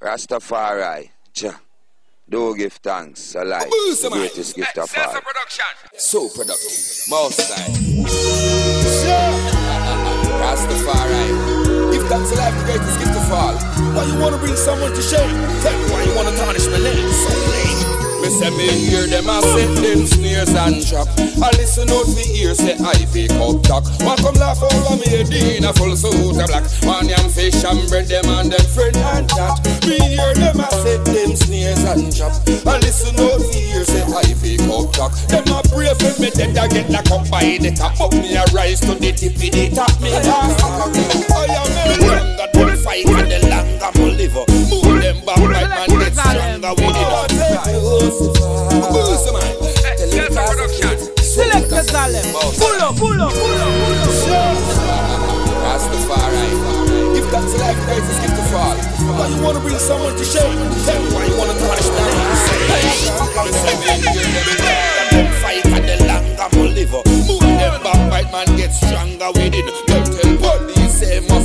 Rastafari, Jah. Do give thanks, alive. The greatest gift of all. So productive. Most time. Rastafari. Give thanks alive, the greatest gift of all. Why you wanna bring someone to shame? Tell me why you wanna tarnish my name. So lame. Me say me hear them a set them snares and trap. I listen out for ears say I fake up talk. One come laugh over me in a full suit of black. Man yam fish and bread them and them friend and chat. Me hear them a set them snares and trap. I listen out for ears say I fake up talk. Them a pray for me dead I get locked up by the top. But me a rise to the tip of the top. Me a I am a longer to fight and the longer me live. Move them back right man get stronger with it. Select the Salem. Pull up, pull up, pull up, pull up. Rastafari. Thanks to life, praise gift to fall. Why you wanna bring someone to shame? Why you wanna name. Fight and the longer more live. Move them back, white man get stronger with it. Don't tell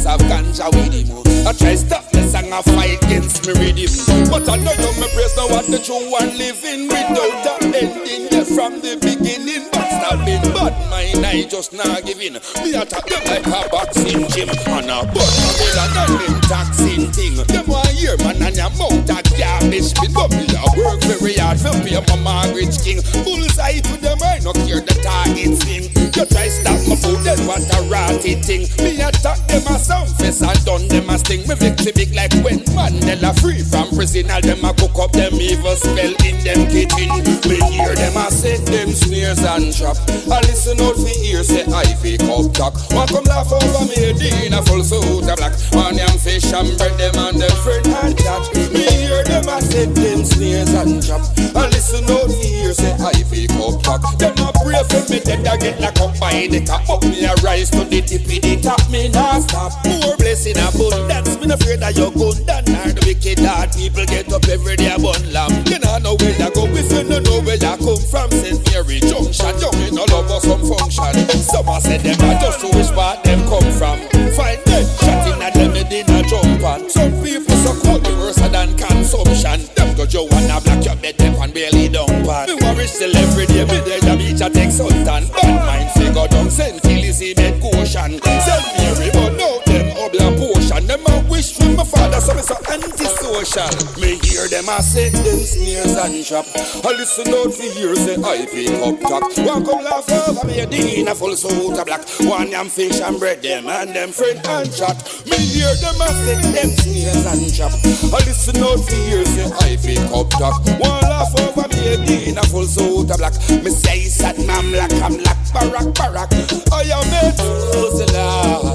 must have ganja with him. I try stop the song I fight against me rhythm. But I know you me praise now what the true one living without a ending there from the beginning. But stopping bad mind, I just not giving. Me attack them like a boxing gym and a butt Babylon and them taxing thing. Them want hear man and your mouth a garbage bin. But me a work very hard for pay my mortgage king. Bullseye to them I no care the target thing. Try stop my food, then what a ratty thing. Me attack them a sound face and done them a sting. Me victory big like when Mandela free from prison. All them a cook up them evil spell in them kitchen. Me hear them a set them snares and trap. I listen out for ears say I fake up talk. One come laugh over me in a full suit of black. Man yam fish and bread them and them friend and chat. Hear them a set them snares and trap. I listen out ears say I fake up talk. Them a pray for me dead I get locked up by the top. But me a rise to the tip of the top. Me not stop. More blessing abundance. Me no afraid of your gun than are the wicked heart. People get up every day bun lamb. You know know where you go if you no know where you come from. St. Mary Junction. You me no love for some function. Some a say them a just to which on. Me worry still every day. Me there the beach a take suntan. Bad mind figure down St. Killy bed caution. St. Mary but no Them from my father so me so antisocial. Me hear them a say them sneers and trap. I listen out for years say I pick up talk. One come laugh over me a in a full suit of black. One yam fish and bread them and them friend and chat. Me hear them a say them sneers and trap. I listen out for years say I pick up talk. One laugh over me a in a full suit of black. Me say sad man black I'm black barak barak. I am a Jerusalem.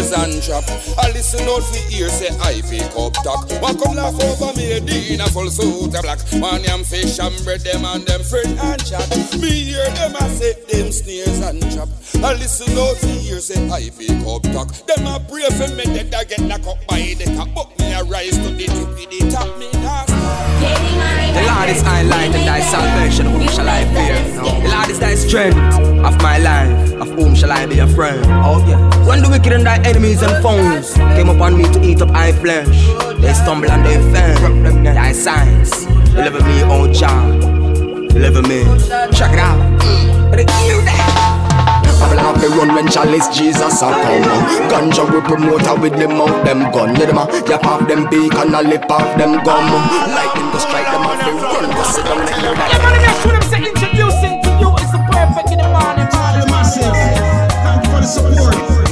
Lucifer. Tell him cause of it. Tell him cause of it. I am a Jerusalem. I am a believer. What do? I am conqueror. I am conqueror. Me them a say them snares and trap. I listen out for ears say I fake up talk. One come laugh over me in a full suit of black. Man yam fish and bread them and them friend and chat. Me hear them a say them snares and trap. I listen out for ears say I fake up talk. Them a pray for me dead I get locked up by the top. But me a rise to the tip of the top. Me not The Lord is thy light and thy salvation, whom shall I fear? The Lord is thy strength of my life, of whom shall I be afraid? Oh yeah. When the wicked and thy enemies and foes came upon me to eat up my flesh, they stumble and they fell. Thy signs, deliver me, oh Jah, deliver me. Check it out. But it you there. Babylon have to run when Chalice Jesus a come Ganja we promote her with them out them gun Yeah them a yap off them beak and a lip off them gum Lightning go strike them off they run Go sit down and hear that Yeah, man, make sure them say introducing to you is the perfect in the morning, morning, Massive. Thank you for the support.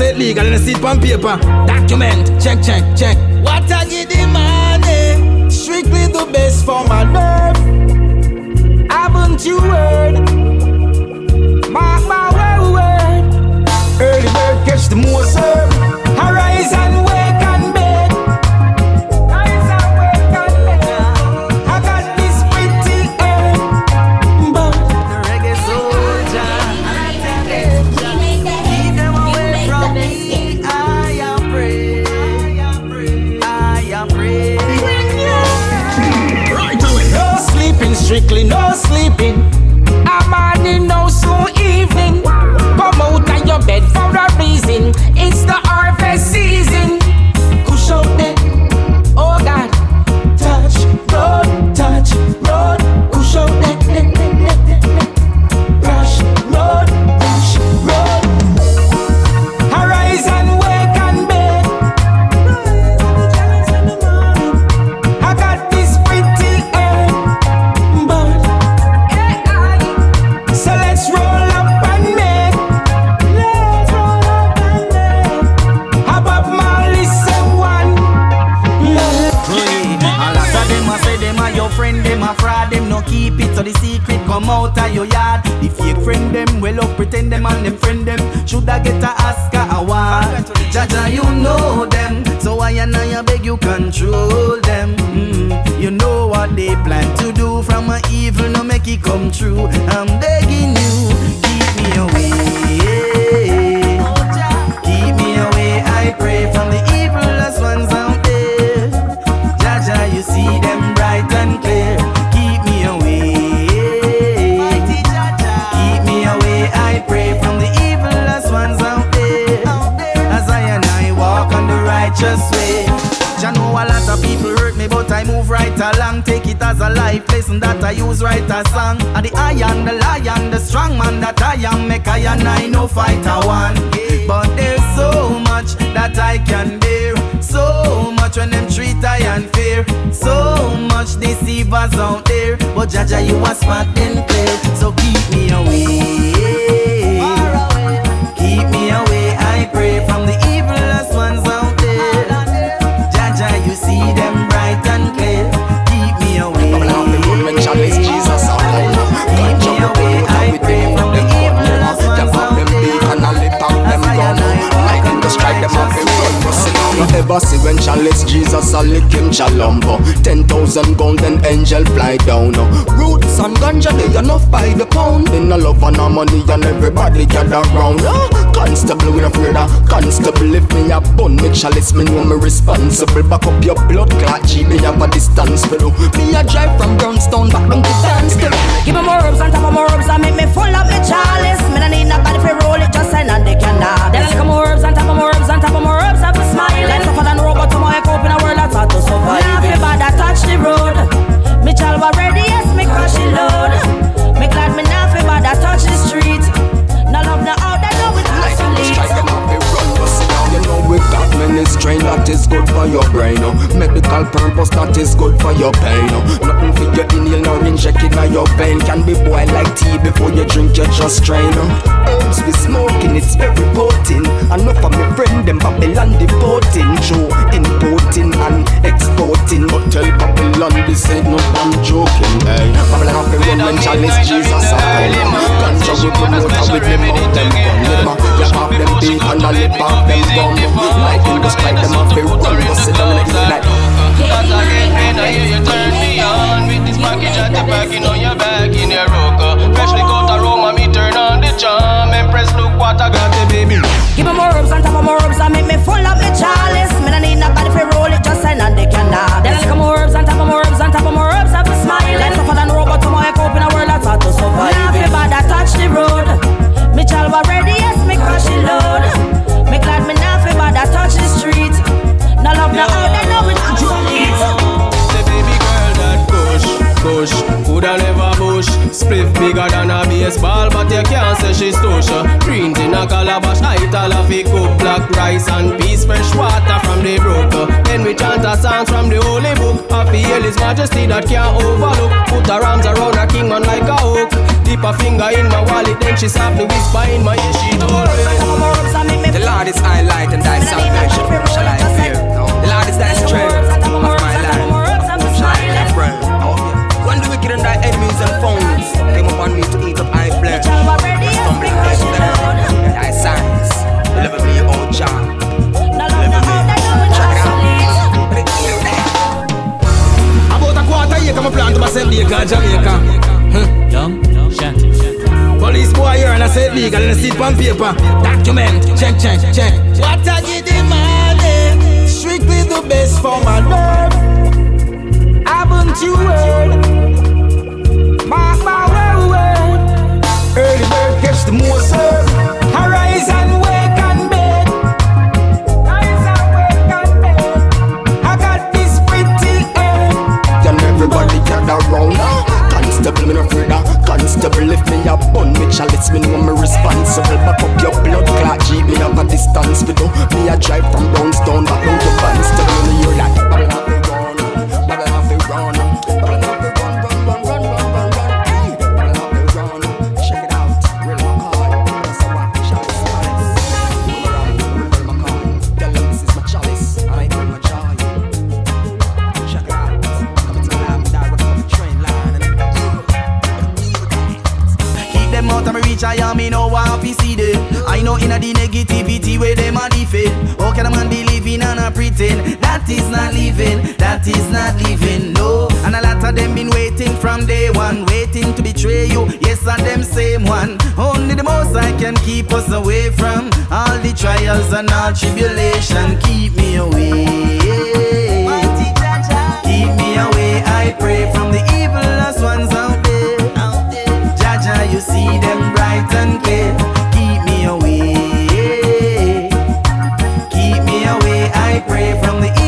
Say legal and I see it on paper. Document, check, check, check. What I give the money? Strictly the best for my nerve. Haven't you heard? Mark my word. Early bird catch the more come true. I'm that I use write a song. And the iron, the lion, the strong man that I am, make I and I no fight a one. But there's so much that I can bear. So much when them treat I unfair. So much deceivers out there. But Jah Jah, you are smart and clear. So keep me away. You ever see when Chalice Jesus a lick him chalumbo. Ten thousand gun then angel fly down. Roots and ganja they enough by the pound. Then a love and a money and everybody gather round. Ah, Constable we afraid of constable if me a bun me chalice me know me responsible. Back up your blood clot G me have a distance for you. Me a drive from Brownstown back down to Dansville. Give me more rubs on top of more rubs and make me full up me chalice. Me no need nobody fi roll it, just send and they cannot. Then I come more rubs on top of more rubs on top of more rubs. I fi smile. Life tougher than robot to my cope in a world that's hard to survive. Now fi bad I touch the road. Me chalwa ready, yes me crush it load. Me glad me now fi bad I touch the street. No love no out, they know it Like to them strike them lead. off the run Pussy now you know we strain That is good for your brain oh. Medical purpose that is good for your pain oh. Nothing for your inhale nor inject it in your vein Can be boiled like tea before you drink you just strain oh. Herbs we smoking it's very potent Enough of my friend them Babylon deporting Joe importing and exporting But tell Babylon this ain't no damn joking hey. Babylon have to run when Chalice Jesus a come Ganja we promote with them out them gun you have them beat and a lip off them gum Lightning go strike them off the run Go sit down like that Cause I get paid, I hear you turn me on With this package at the back, you know you're back in your rocker Freshly got a Roma, me turn on the charm Empress, look what I got, the baby Give me more rubs on top of more rubs and make me full up me chalice. Me no need nobody fi roll it, just send and they cannot. Then I come more rubs on top of more rubs on top of more rubs. I fi smile. Life tougher than robot to my cope in a world that's hard to survive. Now fi bad I touch the road. Me chalwa ready, yes me crush it load. I touch the street. No love no out, they know it. Has. The baby girl that push, push. Coulda never bush. Spliff bigger than a baseball But you can't say she's tush Green in a calabash Night all of it. Cook Black rice and peas Fresh water from the brook. Then we chant a song from the holy book. I feel his majesty that can't overlook. Put her arms around a king man like a hook Dip a finger in my wallet, then she softly whisper in my ear. She told me, The Lord is I light and thy salvation. Shall I fear? The Lord is thy strength of my life. Shall I be afraid? When the wicked and thy enemies and foes came upon me to eat up my flesh, them, thy signs deliver me, O out. About a my plan to myself, Jamaica, Jamaica. Huh. Young. Police boy here and I say legal and I see it on paper. Document, check, check, check. What I give the money, strictly the best for my nerve. Haven't you heard? Mark my word, word. Early bird catch the more serve. Arise and wake and bed. Rise and wake and bed. I got this pretty air. Then everybody gather round Constable, me no afraid Constable, if me a bun me chalice Me know me responsible. Back up your blood clot Jeep me have a distance We do Me a drive from Brownstown Back down to Barnstable Me hear that I know inna the negativity where them a defend. How can a man be living and a pretend? That is not living, that is not living, no. And a lot of them been waiting from day one, waiting to betray you. Yes, and them same one. Only the most I can keep us away from all the trials and all tribulation. Keep me away. Keep me away, I pray from the evilest ones out there. Jah Jah, you see them bright and clear. Pray from the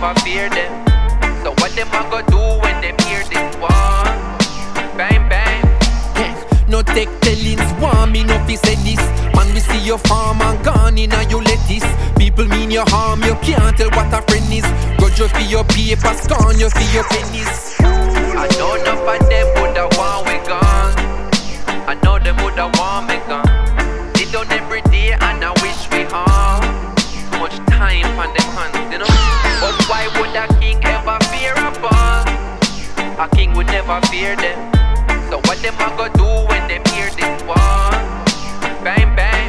never fear them. So what them a go do when them hear this one? Bang bang. No take tellings, want me no fi say this Man, we see your farm and gone in and you lettuce People mean your harm, you can't tell what a friend is Grudge you for your paper, scorn you for your pennies I know enough of them woulda want we gone. I know them woulda want me gone. They done every day and I wish we all much time on them hands, you know. Why would a king ever fear a fall? A king would never fear them. So what them a go do when them hear this war? Bang bang.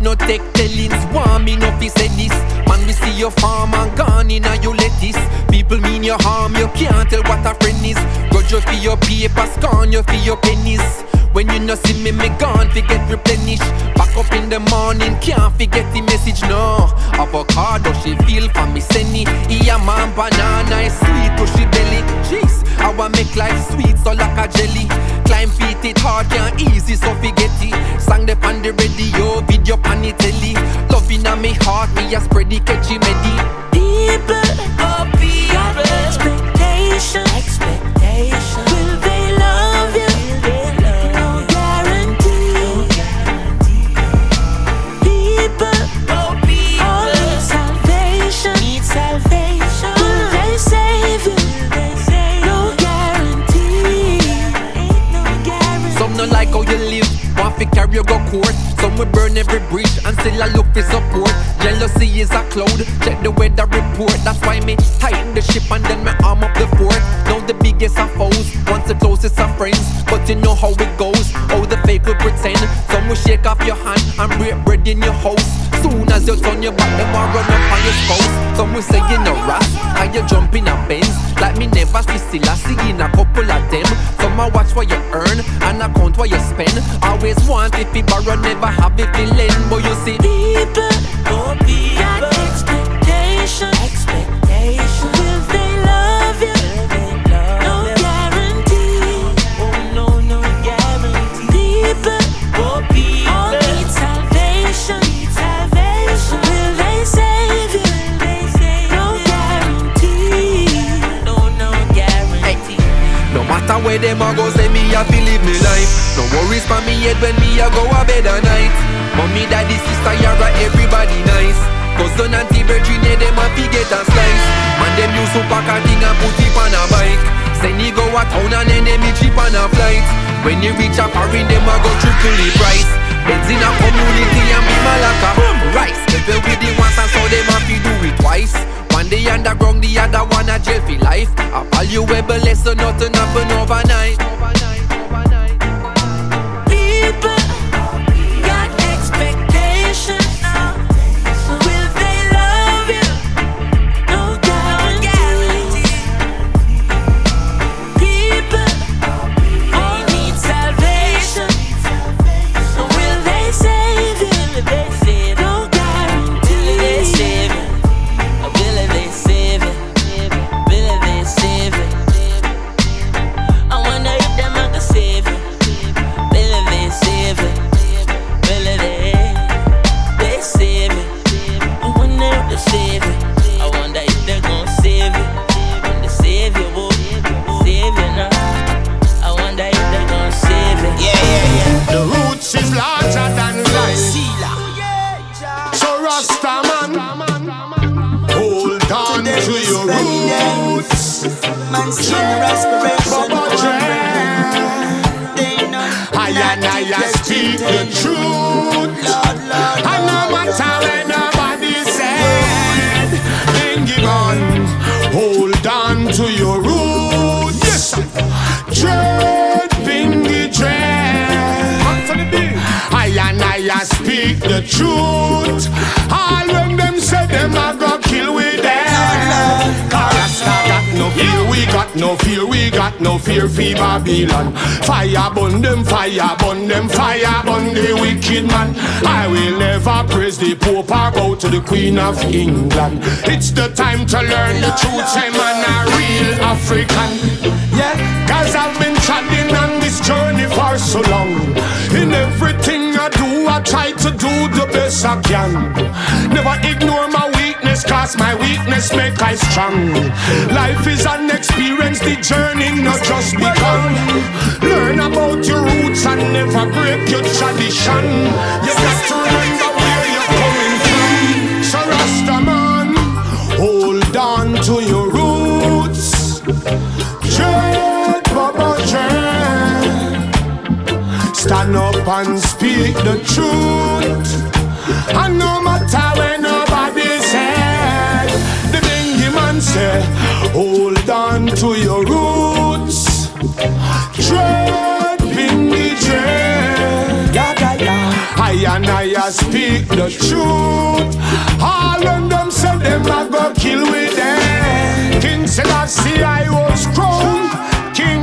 No take tellings, want me no fi say this Man, we see your farm and gone in and you lettuce. People mean your harm, you can't tell what a friend is. Grudge you for your paper, scorn you for your pennies. When you no see me, me gone, forget replenish. Back up in the morning, can't forget the message, no. Avocado, she feel for me, senny. Yeah, man, banana is sweet to she belly. Jeez, I want make life sweet, so like a jelly. Climb feet, it hard, can't easy, so forget it. Sang the on the radio, video pan the telly. Loving on me heart, me a spread the catchy medi. You go court. Some will burn every bridge and still I look for support. Jealousy is a cloud, check the weather report. That's why me tighten the ship and then me arm up the fort. Now the biggest of foes, once the closest of friends. But you know how it goes, all the fake will pretend. Some will shake off your hand and break bread in your house. Soon as you turn your back, them will run up on your spouse. Some will say you no rat, and you jump in a Benz. Like me never see still I see in a couple of them. Some I watch what you earn and I count what you spend. Always want if you borrow, never have you lend. But you see, People, oh, people, got expectation, expectation. Will they love matter where them a go, say me a fi live me life. No worries for me head when me a go a bed at night. Mommy, daddy, sister, yara, everybody nice. Auntie, virgin, yeah, them a fi get a slice. Man, them use to pack a thing and put it on a bike. Send you go a town and then them me cheap on a flight. When you reach a foreign, them a go triple the price. Beds in a community and be malaka. Rice, level with the ones and so them a fi do it twice. One day underground, the other one a jail for life. A valuable lesson, nothing happen overnight. People to the Queen of England. It's the time to learn the truth, man a real African. Yeah, cause I've been trotting on this journey for so long. In everything I do, I try to do the best I can. Never ignore my weakness, cause my weakness make I strong. Life is an experience, the journey not just begun. Learn about your roots and never break your tradition. You and speak the truth. And no matter where nobody said, the bingy man say, hold on to your roots. Tread, bingy, dread." Yeah, yeah, yeah. I and I speak the truth. All of them said them I go kill with them. King Selassie I see, I was crowned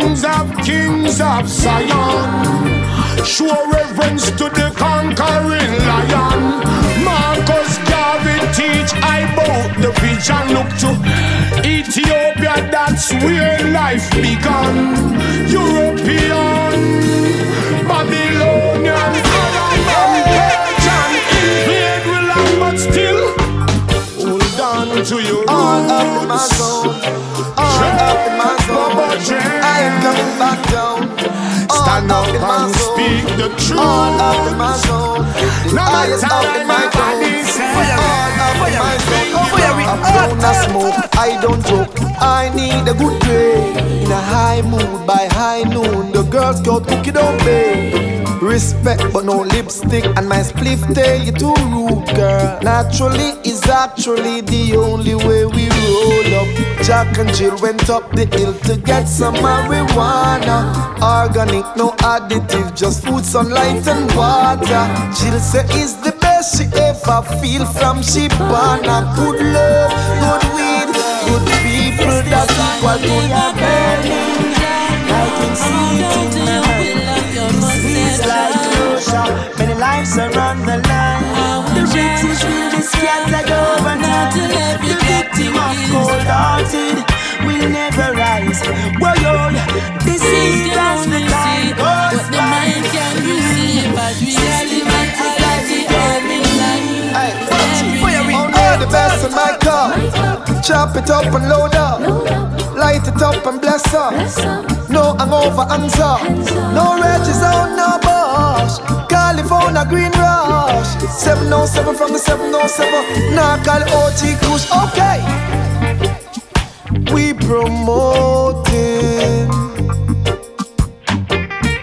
kings of kings of Zion. Show reverence to the conquering lion. Marcus Garvey teach I bout the vision. Look to Ethiopia, that's where life began. European, Babylonian, Arabian, Persian, invade will have, but still hold on to your All up in my roots. zone. All up in my I ain't coming back down. Stand up and speak the truth. All up in my zone. No matter up in my nobody All up in my zone. A smoke. I don't joke. I need a good day. In a high mood by high noon. The Girl Scout cookie don't pay. Respect but no lipstick and my spliff tell you too rude girl Naturally is actually the only way we roll up Jack and Jill went up the hill to get some marijuana Organic, no additive, just food, sunlight and water Jill said, Is the best she ever feel from she born a Good love, good weed, good people That's equal to your burning. I can see it in my Squeeze like closure Many lives are on the line. The British will be scattered overnight The victim of cold-hearted will never rise. Whoa, oh, yo, this is as the In my car Chop it up and load up. Light it up and bless up No hangover answer No Regis on no Bosch California Green Rush. 707 from the 707 Now call OG Kush Okay. We promoting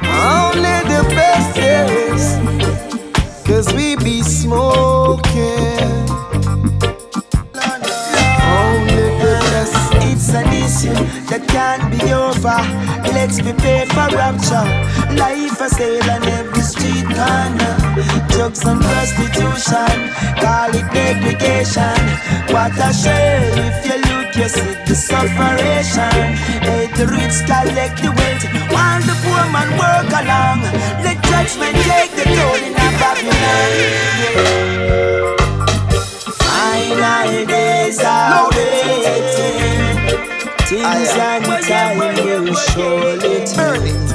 Only the best yes Cause we be smoking Issue that can't be over. Let's prepare for rapture. Life a sale on every street corner. Drugs and prostitution, call it degradation. What a shame if you look, you see the sufferation. Hey, the rich collect the wealth, while the poor man work along. Let judgment take the toll in a Babylon. Yeah. Final days waiting. Things and time will surely turn it.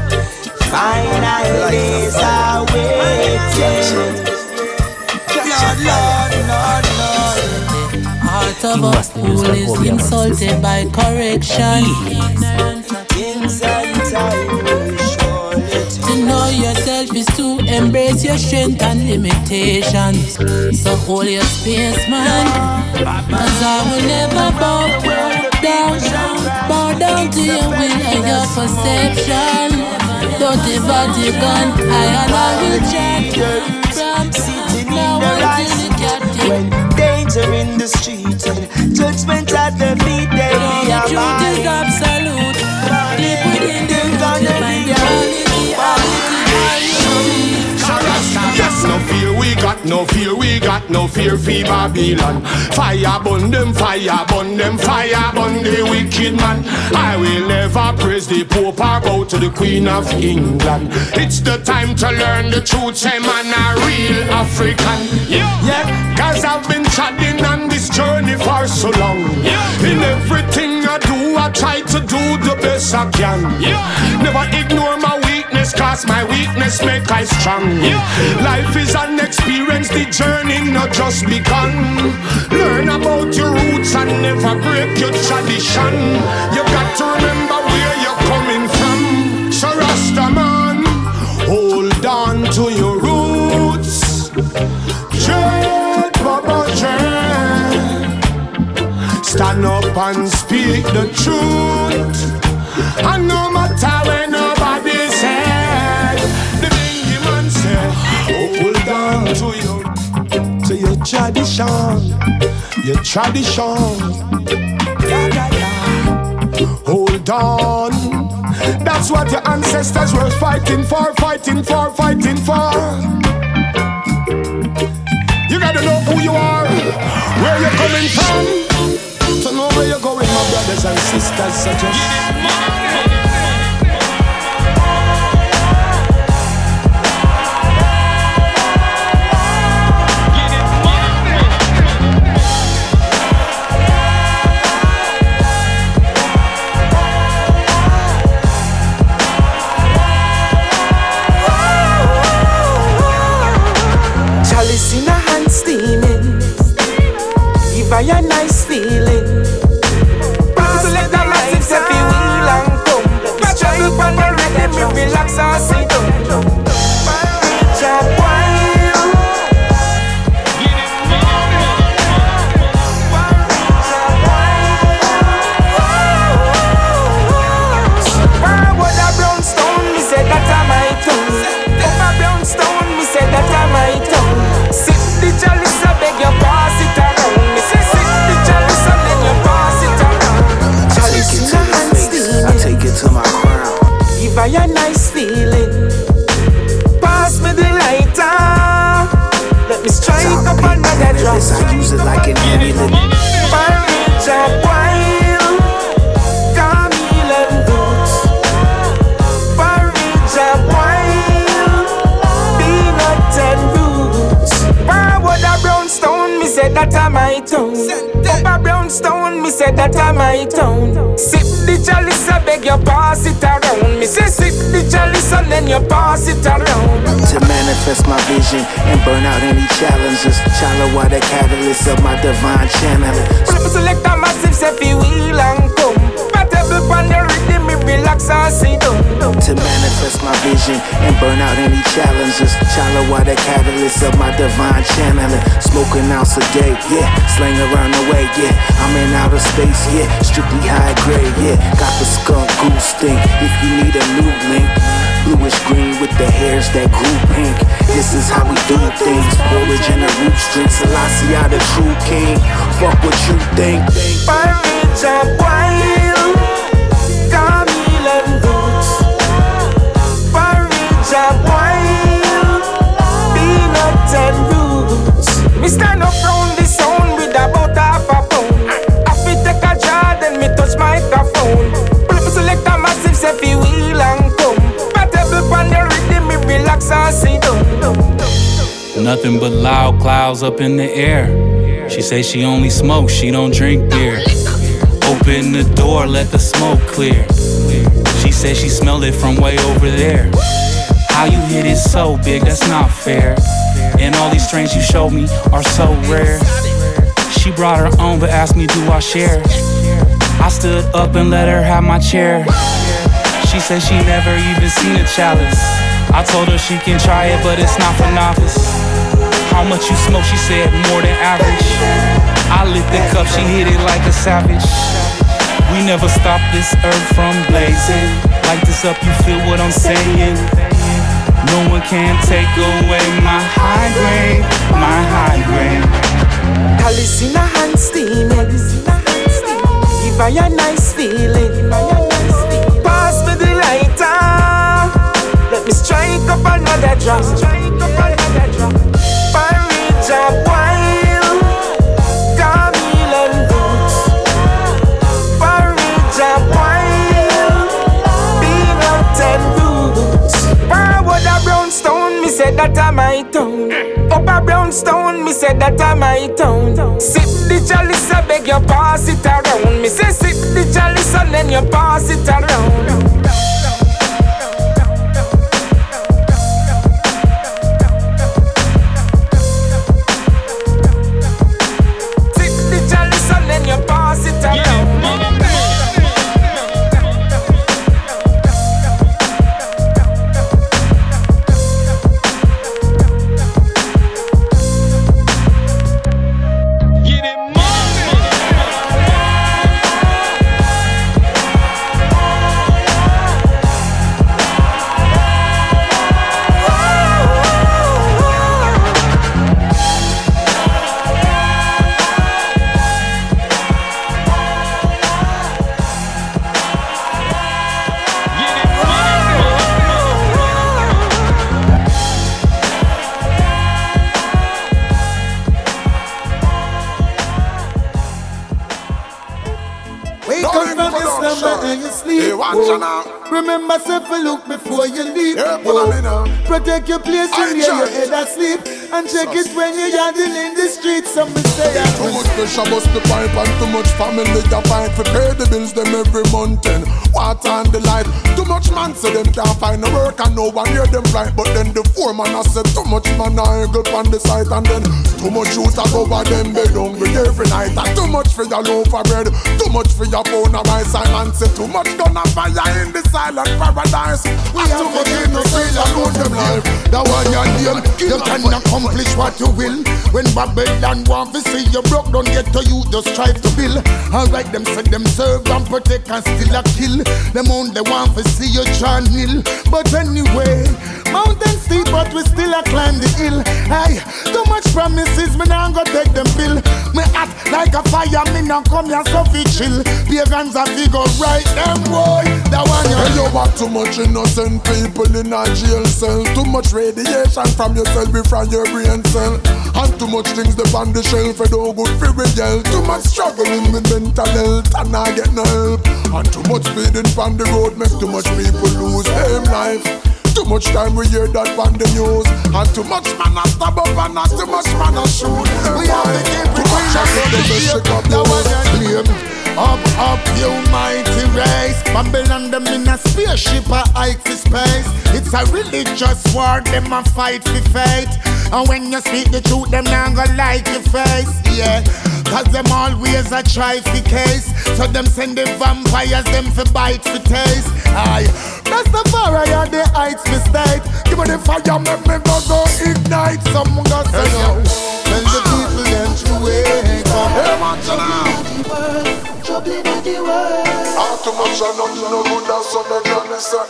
Final days are waiting. Lord, Lord, Lord, Lord. Heart of a fool is insulted by correction. Things and time will To know yourself is to embrace your strength and limitations. So hold your space, man. Cause I will never bow down, bow down to your will and your perception. Don't ever take on, I and I will chant from sitting in now the until the captain. When danger in the street and judgment at the feet, they The be fear, we got no fear, we got no fear for Babylon. Fire burn them, fire burn them, fire burn the wicked man. I will never praise the Pope or bow to the Queen of England. It's the time to learn the truth, say man a real African. Yeah, yeah. cause I've been chatting on this journey for so long. Yeah. In everything I do, I try to do the best I can. Yeah. Never ignore my weakness, cause my weakness make I strong. Life is an experience, the journey not just begun. Learn about your roots and never break your tradition. You got to remember where you're coming from. So Rastaman, hold on to your roots. Dread, Baba Dread. Stand up and speak the truth. And no matter when tradition, your tradition. Yeah, yeah, yeah. Hold on. That's what your ancestors were fighting for, fighting for, fighting for. You gotta know who you are, where you're coming from. To know where you're going, my brothers and sisters. sisters suggest. Give her a drum. I use it like an amulet. Porridge up wild. Camille and Boots. Porridge up wild. Peanut and roots. Forward a brownstone, me say that a my town. Up a brownstone, me say that a my town. The chalice, I beg you pass it around. Me say sip the chalice and then you pass it around. To manifest my vision and burn out any challenges. Chalawa, the catalyst of my divine channeling. Select a massive say fi wheel and come. Portable pan the relax and sit down. To manifest my vision and burn out any challenges. Chalawa, the catalyst of my divine channeling. Smoking ounce a day, yeah. Slang around the way, yeah. I'm in outer space, yeah. Strictly high grade, yeah. Got the skunk goose stink. If you need a new link. Bluish green with the hairs that grew pink. This is how we do things. Porridge and a root drink. Selassie, the true king. Fuck what you think. Porridge up wild. Camille fi wheel and come. The rhythm, me relax and. Nothing but loud clouds up in the air. She say she only smokes, she don't drink beer. Open the door, let the smoke clear. She said she smelled it from way over there. How you hit it so big, that's not fair. And all these strains you showed me are so rare. She brought her own, but asked me, do I share? I stood up and let her have my chair. She said she never even seen a chalice. I told her she can try it, but it's not for novice. How much you smoke? She said more than average. I lit the cup, she hit it like a savage. We never stop this earth from blazing. Light this up, you feel what I'm saying? No one can take away my high grade, my high grade. Chalice in a hand steaming. Give her a nice you pass it around. Me say sip the chalice and then you pass it around. Protect your place in here, your head asleep. And check it when you're yarding in the streets. Some say I Too much pressure bust the pipe and too much family a fight for pay the bills them every month and water and the light. Too much man say them can't find no work and no one hear them right. But then the foreman I said too much man I angle on the site and then too much youth a go over them bed hungry every night and too much for your loaf of bread, too much for your pound of rice. I man say too much gun and fire in the silent paradise. We have to the feel and lose them life. That one your name, you can accomplish what you will. When Babylon want to see you broke, don't get to you, just strive to build. Alright, them say them serve and protect and still a kill. Them only want to see you Hill. But anyway, mountain steep, but we still a climb the hill. Hey, too much promises, me now go take them pill. Me act like a fire, me now come here so fi chill. Pagans a fi go right them boy. That one you Hey, you got too much innocent people in a jail cell. Too much radiation from your cell from your brain cell. And too much things they on the shelf for no good for yell. Too much struggling with mental health and I get no help. And too much speeding from the road make too much people lose their life. Too much time we hear that on the news And too much man a stab up and a too much man a shoot We have to keep it Too much the best up That was your your claim. Up, up, you mighty race. Babylon them in a spaceship a hike for space. It's a religious war, them a fight for faith. And when you speak the truth, them not gonna like your face. Yeah, cause them always a try for case. So them send the vampires, them for bite for taste. Aye, that's the far I the heights for state. Give me the fire, make me go go ignite. Some go say no. Tell the ah. people them to wake up. Hey, man. Troubling at the world. Ah, too much and nothing no good and so they can listen.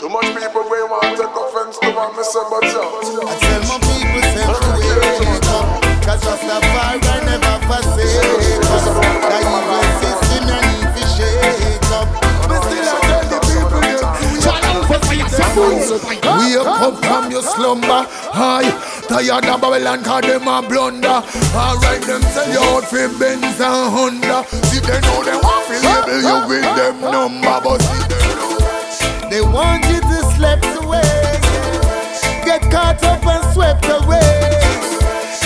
Too much people we want to take offense to what me say, but yeah. I tell my people say to wake up Cause Rastafari never forsake us The evil system you them Wake up from your slumber. Hi, tired of Babylon cause them a blunder. Alright, them sell you out for Benz and Honda. See they know they want to label you with them number But see they know they want you to slip away. Get caught up and swept away.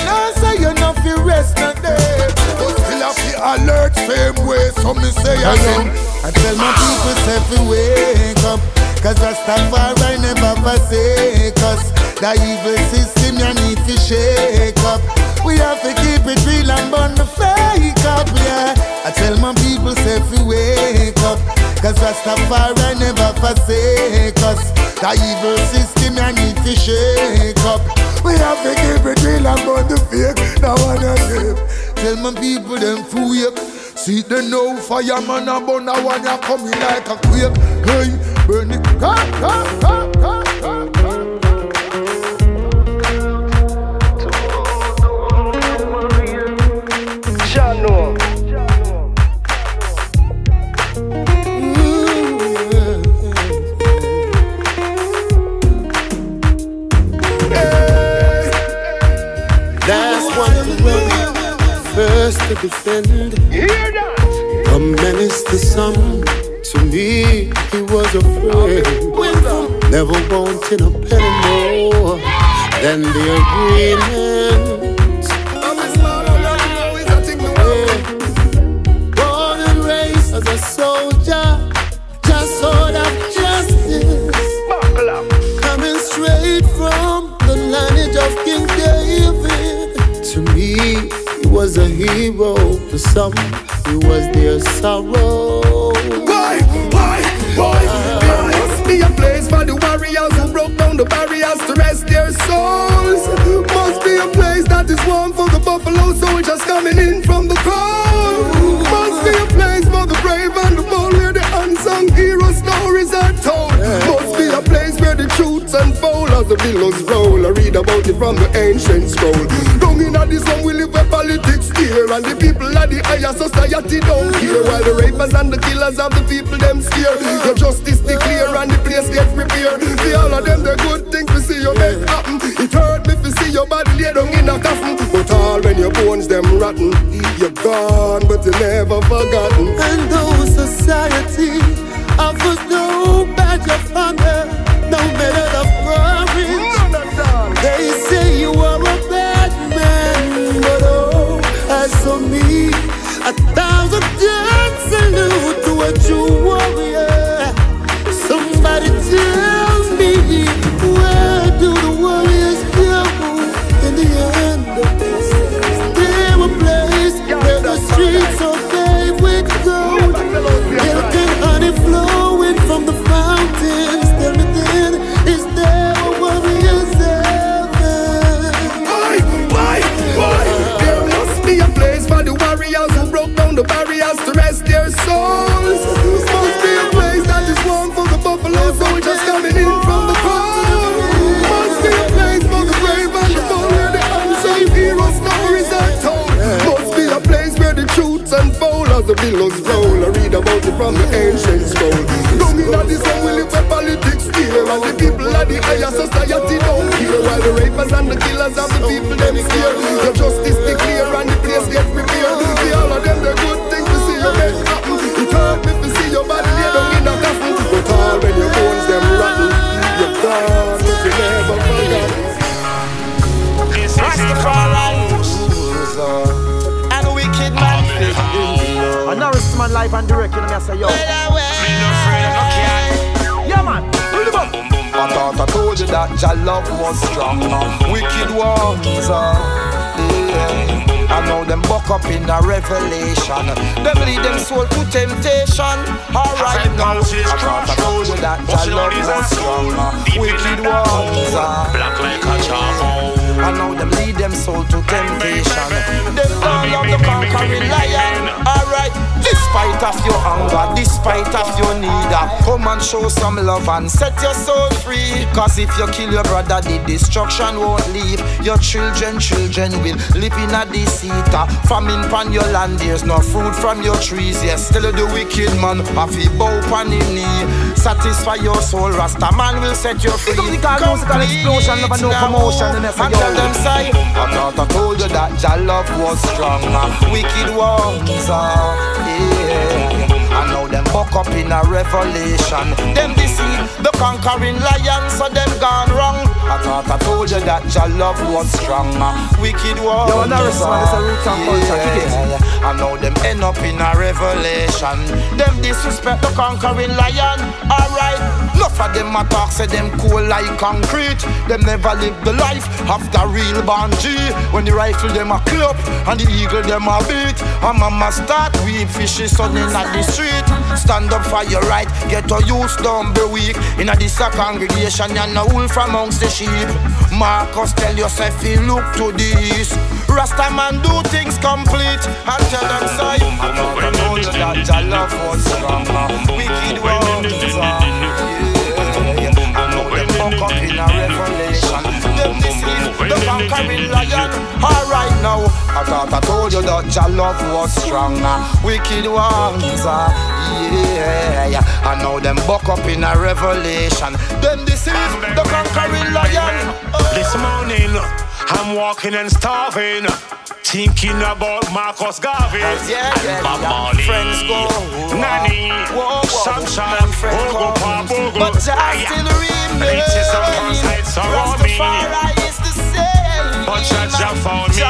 Now say you not feel rest no day. But still I feel alert same way So me say again I tell my people say fi wake up Cause Rastafari never forsake us. The evil system you need to shake up. We have to keep it real and burn the fake up, yeah. I tell my people say fi wake up. Cause Rastafari never forsake us. The evil system you need to shake up. We have to keep it real and burn the fake. Now of them Tell my people them to wake See they know fireman and burn a one you coming like a quake. Hey, burn it, come, come, come, come, to defend. Hear that? A menace to some, to me he was a friend. Never wanting a penny more than the agreement. Hero. To some, he was their sorrow. Why, why, why? There must be a place for the warriors who broke down the barriers to rest their souls. Must be a place that is warm for the buffalo soldiers coming in from the cold. Must be a place for the brave and the bold where the unsung hero stories are told. Must be a place where the truths unfold as the billows roll. I read about it from the ancient scroll. Down in this one we live here and the people of the higher society don't care. While the rapers and the killers of the people them scare. Your justice declare and the place get prepared. See all of them the good things we see you make happen. It hurt me to see your body lay down in a coffin. But all when your bones them rotten, you're gone but you're never forgotten. And though society offers no badge of honor, no medal death salute to a from the ancient scroll. Don't mean that this one will live where politics here and the people of the higher society don't care. While the rapers and the killers of the people them scared. Your justice declare and the place get prepared. See all of them the good things to see you make happen. It hurt me to see your body lay down in a coffin. But all when your bones them rotten, you're gone, but you never forgot. And wicked man fit I nourish man life and direct, you know me I say yo. Yeah man, pull them up. I thought I told you that your love was strong. Wicked ones, uh, yeah. I know them buck up in a revelation. Them lead them soul to temptation. Alright now, I thought I told you that your love was strong. Wicked ones, uh, Black like a charcoal. I know them lead them soul to temptation. Them don't love the conquering lion. Alright, despite of your hunger, despite of your need, uh, come and show some love and set your soul free. Cause if you kill your brother, the destruction won't leave. Your children, children will live in a deceit. uh, Famine pan your land, there's no fruit from your trees. Yes, tell the wicked man, have he bow pan him knee. Satisfy your soul, Rasta man will set you free. Musical, musical explosion, never no commotion, and that's a And tell them say, you that your love was strong. uh, Wicked ones, uh, yeah. I know them buck up in a revelation. Them deceive the conquering lion, so them gone wrong. I thought I told you that your love was strong. uh, Wicked ones, Yo, Norris, man, it's a root and culture, kick it. yeah. I know them end up in a revelation. Them disrespect the conquering lion. Alright, enough of them a talk, say them cool like concrete. Them never live the life of the real bungee. When the rifle them a club and the eagle them a beat. And mama start weep fishy sunning at the street. Stand up for your right, get to use, don't be weak. In a this a congregation, you're no wolf amongst the sheep. Marcus tell yourself you look to east. Rasta man do things complete and tell them say, I know I that your love strong. Wicked ones, in a revelation. Them deceive the conquering lion. Alright now, I thought I told you that your love was strong. Wicked ones, uh, yeah, yeah. I know them buck up in a revelation. Them deceive the conquering lion. This morning, I'm walking and starving. Thinking about Marcus Garvey yeah, and yeah, Bob yeah. Marley. Friends go, Nanny, whoa, whoa, Sunshine, Bogle, comes. Bogle. But I still remain. Riches and me. Rastafari is the same. But found me.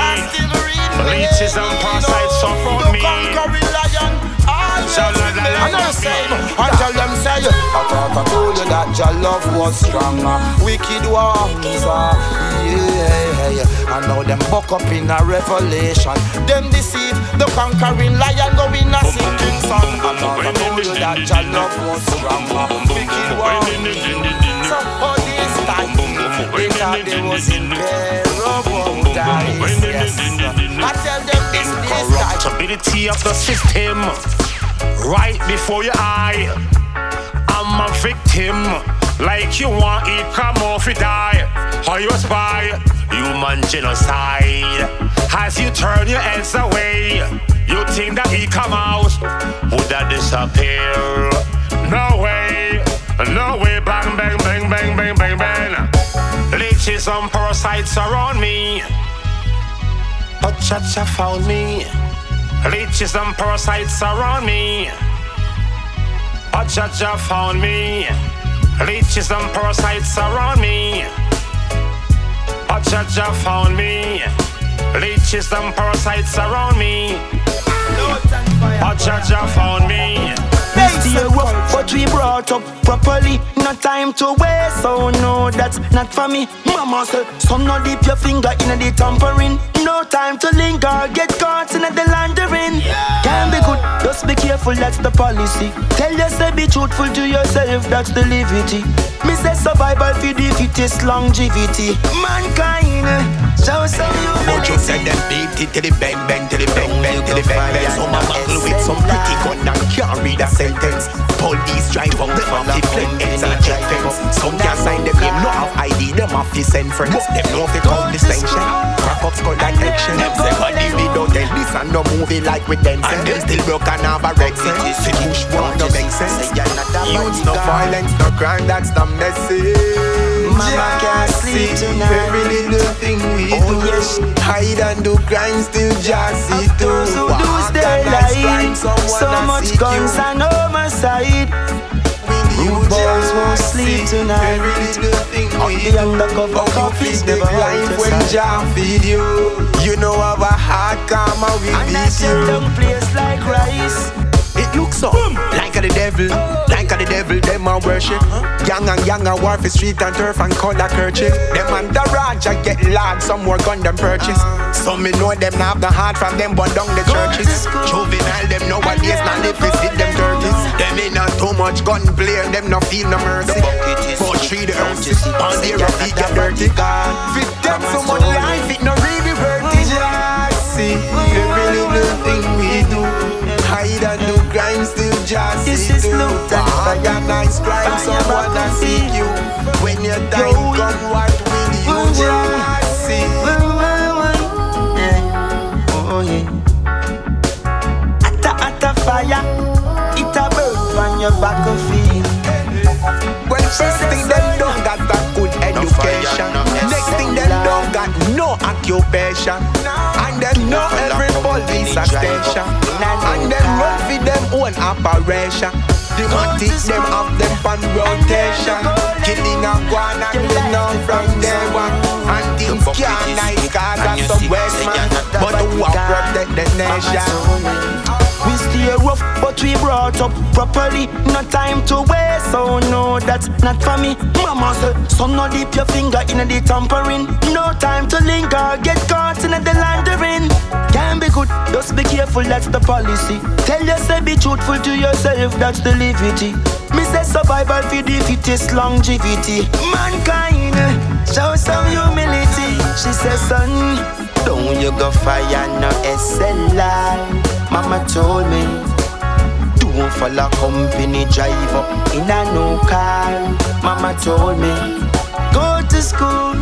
Riches and me. I know same. I tell them say, I thought I told you that your love was strong. Wicked ones, yeah. I know them buck up in a revelation. Them deceive the conquering lion go in a sinking song. I thought I told you that your love was strong. Wicked ones. Yes. I tell them. Corruptibility of the system right before your eye. I'm a victim, like you want it, come off it die. How you a spy? Human genocide. As you turn your heads away, you think that he come out, would that disappear? No way, no way, bang, bang, bang, bang, bang. Leeches and parasites around me. But Jah Jah found me. Leeches and parasites around me. A judge found me. Leeches and parasites around me. A judge found me. Leeches and parasites around me. A judge found me. We rough, but we brought up properly. No time to waste, so no, that's not for me. Mama said, son, no dip your finger in the tampering. No time to linger, get caught in the laundering. Can be good, just be careful, that's the policy. Tell yourself, be truthful to yourself, that's the liberty. Me say survival for the fittest longevity. Mankind, show some But you said them beat it till the bang bang till the bang bang till the bang bang. Some a buckle with some pretty gun and can't read a sentence. Police drive out them off the flame ends and check fence. Some can't sign them name, no have ID, them off the send friends. Them know fi count distinction. Wrap up skull like action. Them say body we don't tell this and no movie like with them. And them still broke and have a wreck sense. The push one no make sense. Youths no violence, no crime, that's the message. Mama can't sleep tonight. Every little thing we do. Oh, hide and do crime, still just see Those who through. lose their life, so much guns and homicide. Rude boys won't sleep tonight. On the undercover coffees never life when right Jah feed you. You know our heart karma will And I beat said you. them place like rice. It looks so like a the devil, like a the devil. Them a worship. Young and young a war for street and turf and color kerchief. Them and the Raja get large, some more gun them purchase. Some me know them not have the heart from them, but down the churches. Juvenile them nowadays not to see them dirties. Them ain't not too much gun play, them not feel no mercy. But treat the earth, on their feet get dirty. Fit them so much life, it no really worth it. Just see every little thing we just This see is through. looked at Fire nice crime, someone a seek you. When your time come, what will you just see? Oh yeah. Atta atta fire, it a burn on your battlefield. Well, first thing them don't got that good education. No occupation. And them know every police station. And them run for them own operation. The matic them have them on rotation. Killing a guan and we know from day one. And things can't nice cause of some West man. But who have protect the nation? We stay rough, but we brought up properly. No time to waste, so no, that's not for me. Mama said, son, no dip your finger in the tampering. No time to linger, get caught in the laundering. Can be good, just be careful, that's the policy. Tell yourself, be truthful to yourself, that's the liberty. Me say survival for the fittest longevity. Mankind, show some humility. She says, son, don't you go fire no SLI. Mama told me, don't follow company drive up in a no car. Mama told me, go to school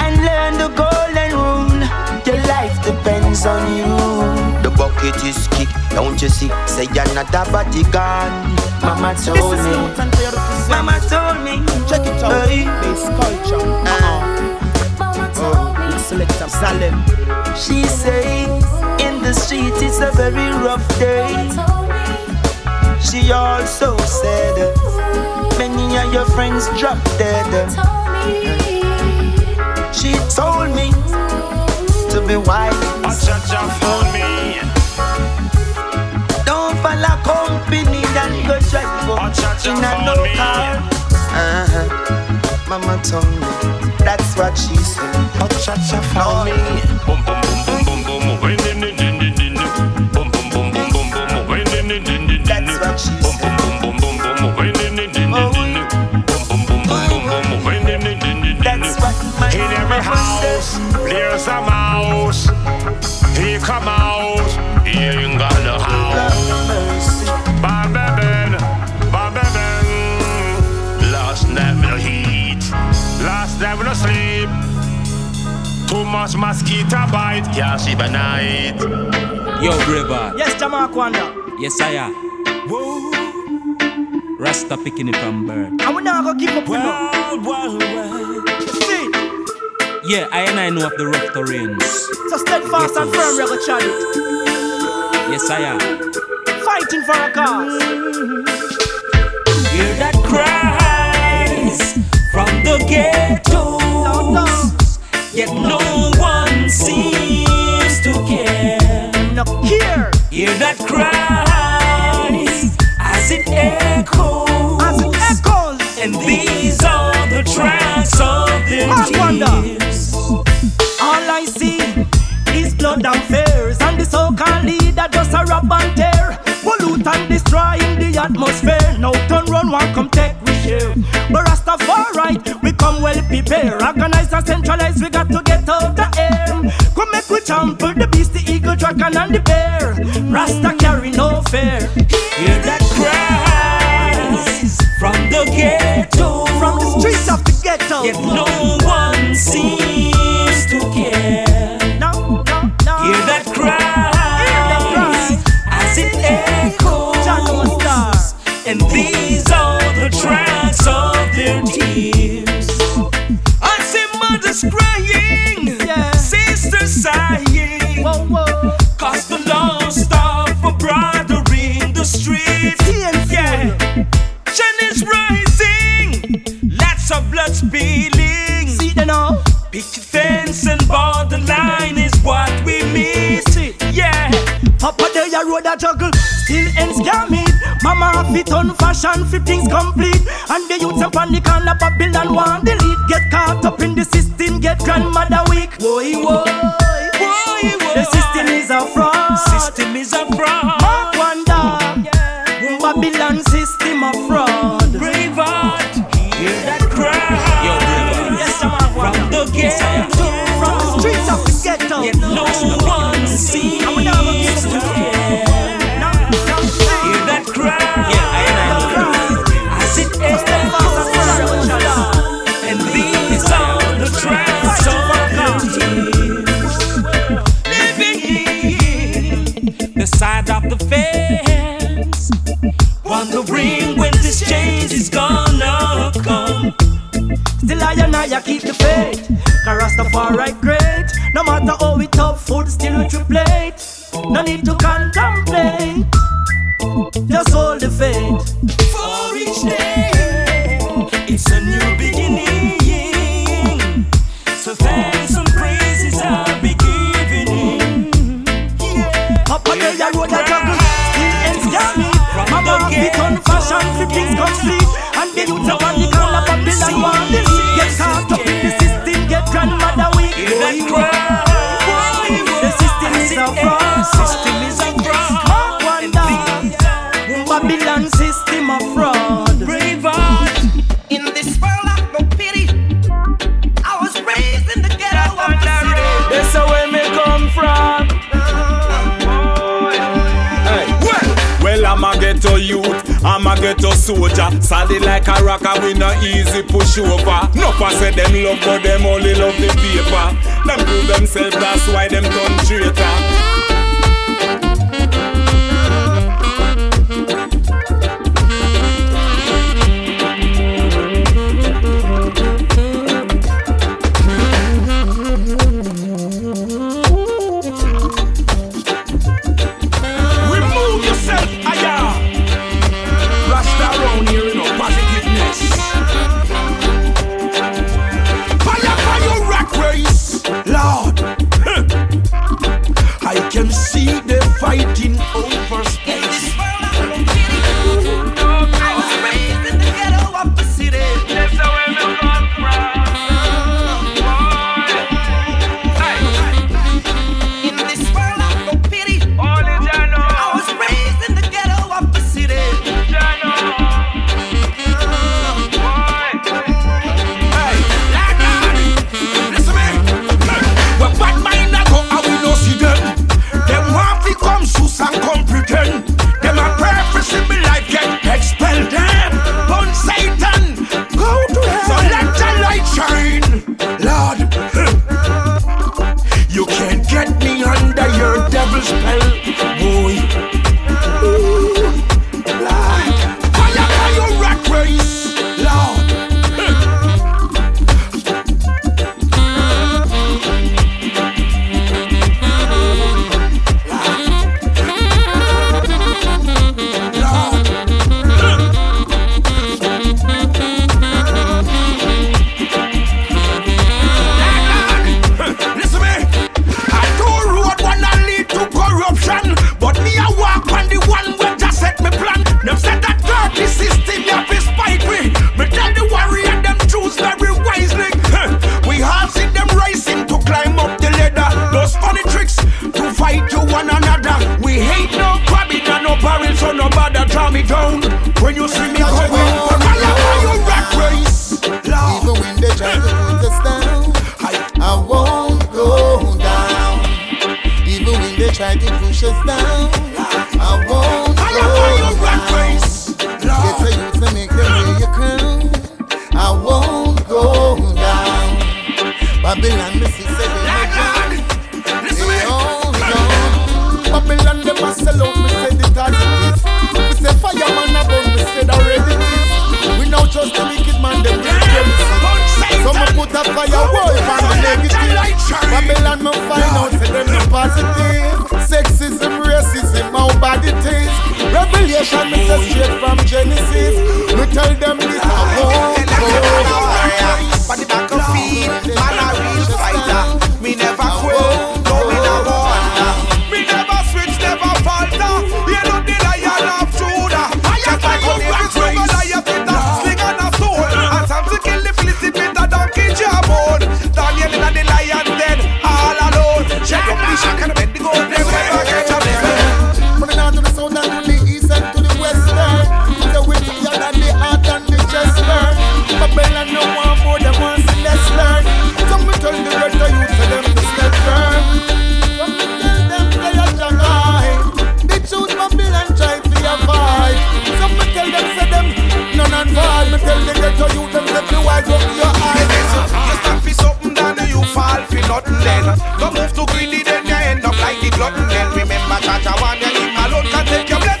and learn the golden rule. Your life depends on you. The bucket is kick, don't you see? Say you're not a bodyguard. Mama told me, Mama told me, check it out. Hey. Bass culture. Uh-uh. uh-uh. Oh, Selector Salem. She say in the street it's a very rough day. She also said many of your friends dropped dead. She told me to be wise. found me. Don't follow company that go drive up in a no car. Uh-huh. Mama told me that's what she said. Oh, Jah Jah found me. Boom boom boom boom boom my In every house, there's a mouse. He come out, he ain't got the house. Babeben, babeben. Last night we no heat, last night we no sleep. Too much mosquito bite, can't sleep at night. Yo, River. Yes, Jamal Kwanda. Yes, I am. Rasta picking it from bird. And we not gonna give up, well, well, well. Yeah, I and I know of the rough terrains. so steadfast and firm, go chant. Yes, I am. Fighting for a cause. Hear that cries from the ghettos. Yet no one seems to care. No care. Hear that cries as it echoes. As it echoes. And these are the tracks of Wonder. tears. Blood and the so-called leader just a rub and tear, pollute and destroying the atmosphere. No turn run, one come take we share. But Rastafari, we come well prepared. Organize and centralize, we got to get out the air. Come make we trample the beast, the eagle, dragon, and the bear. Rasta carry no fear. Hear that cries from the ghetto. From the streets of the ghetto. Yet no one seems Cause the lost of a brother in the streets. Yeah. Sun is rising, lots of blood spilling. See the now. Picket fence and borderline is what we miss. Yeah. Papa there ya road a juggle, still ends gamit. Mama fit on fashion, fit things complete. And the youths up on the corner, Babylon want delete. Get caught up in the system, get grandmother weak. Boy, boy, a fraud. System is a fraud. Mark Wonder, Babylon system a fraud. Braveheart, hear that cry. Yo, From the ghetto, I keep the faith. Rastafari great. No matter how we tough, food still we triplate. No need to contemplate. Ghetto youth, I'm a ghetto soldier. Solid like a rock, and we no easy push over. No pass say them love, but them only love the paper. Them prove themselves, that's why them turn traitor. tell the ghetto you them make you wide open your eyes. You stand for something, then you fall for nothing. Then don't move too greedy, then you end up like the glutton. Then remember, Jah Jah, want you, him alone can take your blame.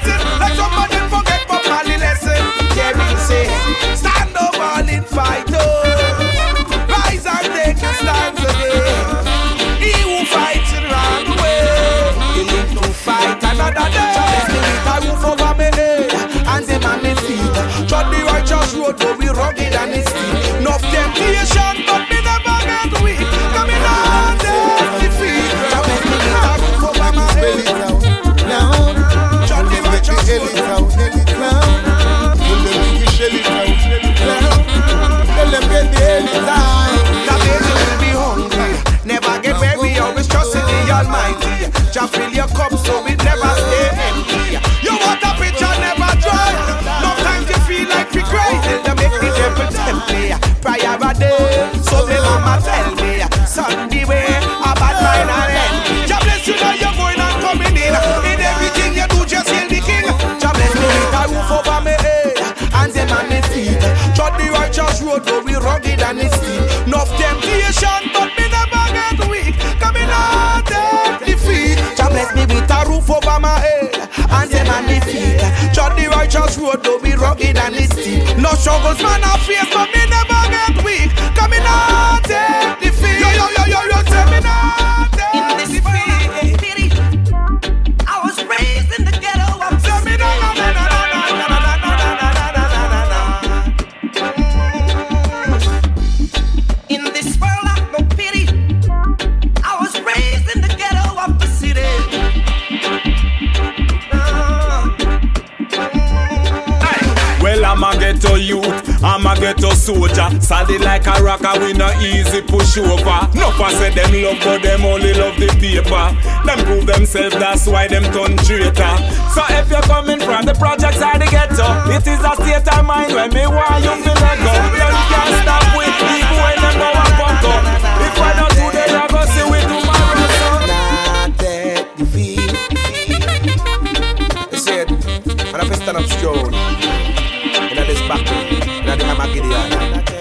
rugged and it's. No struggles man I face, for me never Body like a rock and we no easy push over. No pass said them love, but them only love the paper. Them prove themselves, that's why them turn traitor. So if you're coming from the projects or the ghetto, it is a state of mind when me why you feel let go. You can't stop with me when them go up on go. If I don't do the I go see we tomorrow. So. Not feel. Said, and I'm stand up strong. And that is back. And that is Hamagidian.